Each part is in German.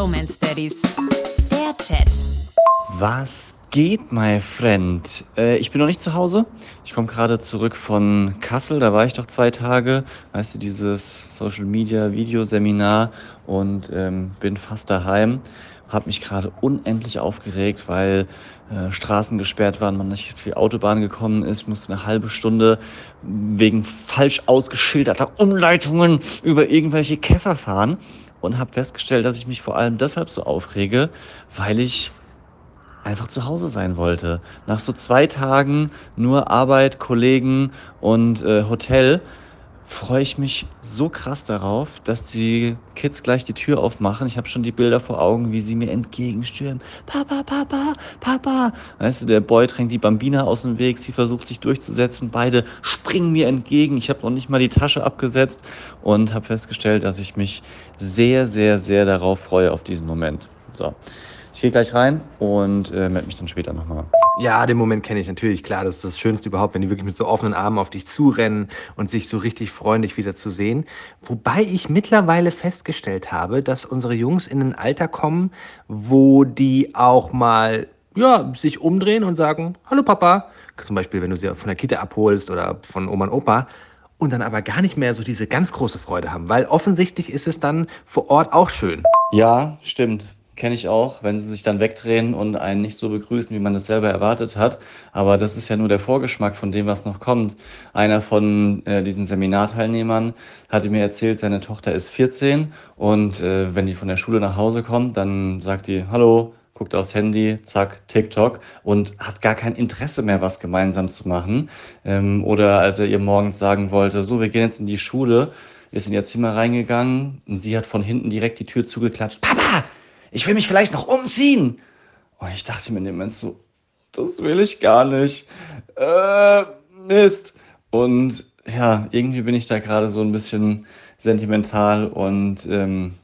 Bromance Daddies. Der Chat. Was geht, my friend? Äh, ich bin noch nicht zu Hause. Ich komme gerade zurück von Kassel. Da war ich doch zwei Tage. Weißt du, dieses Social Media Videoseminar und ähm, bin fast daheim. Habe mich gerade unendlich aufgeregt, weil äh, Straßen gesperrt waren, man nicht auf die Autobahn gekommen ist. Musste eine halbe Stunde wegen falsch ausgeschilderter Umleitungen über irgendwelche Käfer fahren und habe festgestellt, dass ich mich vor allem deshalb so aufrege, weil ich einfach zu Hause sein wollte. Nach so zwei Tagen nur Arbeit, Kollegen und äh, Hotel freue ich mich so krass darauf, dass die Kids gleich die Tür aufmachen. Ich habe schon die Bilder vor Augen, wie sie mir entgegenstürmen. Papa, Papa, Papa. Weißt du, der Boy drängt die Bambina aus dem Weg, sie versucht sich durchzusetzen. Beide springen mir entgegen. Ich habe noch nicht mal die Tasche abgesetzt und habe festgestellt, dass ich mich sehr, sehr, sehr darauf freue auf diesen Moment. So. Ich gehe gleich rein und äh, melde mich dann später nochmal. Ja, den Moment kenne ich natürlich. Klar, das ist das Schönste überhaupt, wenn die wirklich mit so offenen Armen auf dich zurennen und sich so richtig freuen, dich wieder zu sehen. Wobei ich mittlerweile festgestellt habe, dass unsere Jungs in ein Alter kommen, wo die auch mal ja, sich umdrehen und sagen, hallo Papa. Zum Beispiel, wenn du sie von der Kita abholst oder von Oma und Opa und dann aber gar nicht mehr so diese ganz große Freude haben, weil offensichtlich ist es dann vor Ort auch schön. Ja, stimmt kenne ich auch, wenn sie sich dann wegdrehen und einen nicht so begrüßen, wie man das selber erwartet hat. Aber das ist ja nur der Vorgeschmack von dem, was noch kommt. Einer von äh, diesen Seminarteilnehmern hatte mir erzählt, seine Tochter ist 14 und äh, wenn die von der Schule nach Hause kommt, dann sagt die, hallo, guckt aufs Handy, zack, TikTok und hat gar kein Interesse mehr, was gemeinsam zu machen. Ähm, oder als er ihr morgens sagen wollte, so, wir gehen jetzt in die Schule, ist in ihr Zimmer reingegangen und sie hat von hinten direkt die Tür zugeklatscht. Papa, ich will mich vielleicht noch umziehen. Und ich dachte mir in dem Moment so, das will ich gar nicht. Äh, Mist. Und ja, irgendwie bin ich da gerade so ein bisschen sentimental und ähm,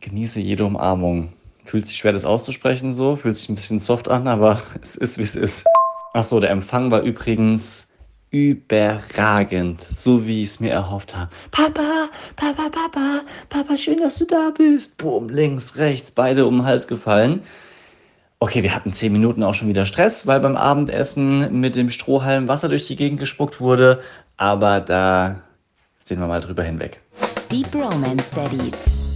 genieße jede Umarmung. Fühlt sich schwer, das auszusprechen so, fühlt sich ein bisschen soft an, aber es ist, wie es ist. Achso, der Empfang war übrigens überragend, so wie ich es mir erhofft habe. Papa, Papa, Papa, Papa, schön, dass du da bist. Boom, links, rechts, beide um den Hals gefallen. Okay, wir hatten zehn Minuten auch schon wieder Stress, weil beim Abendessen mit dem Strohhalm Wasser durch die Gegend gespuckt wurde. Aber da sehen wir mal drüber hinweg. Die Bromance Daddies.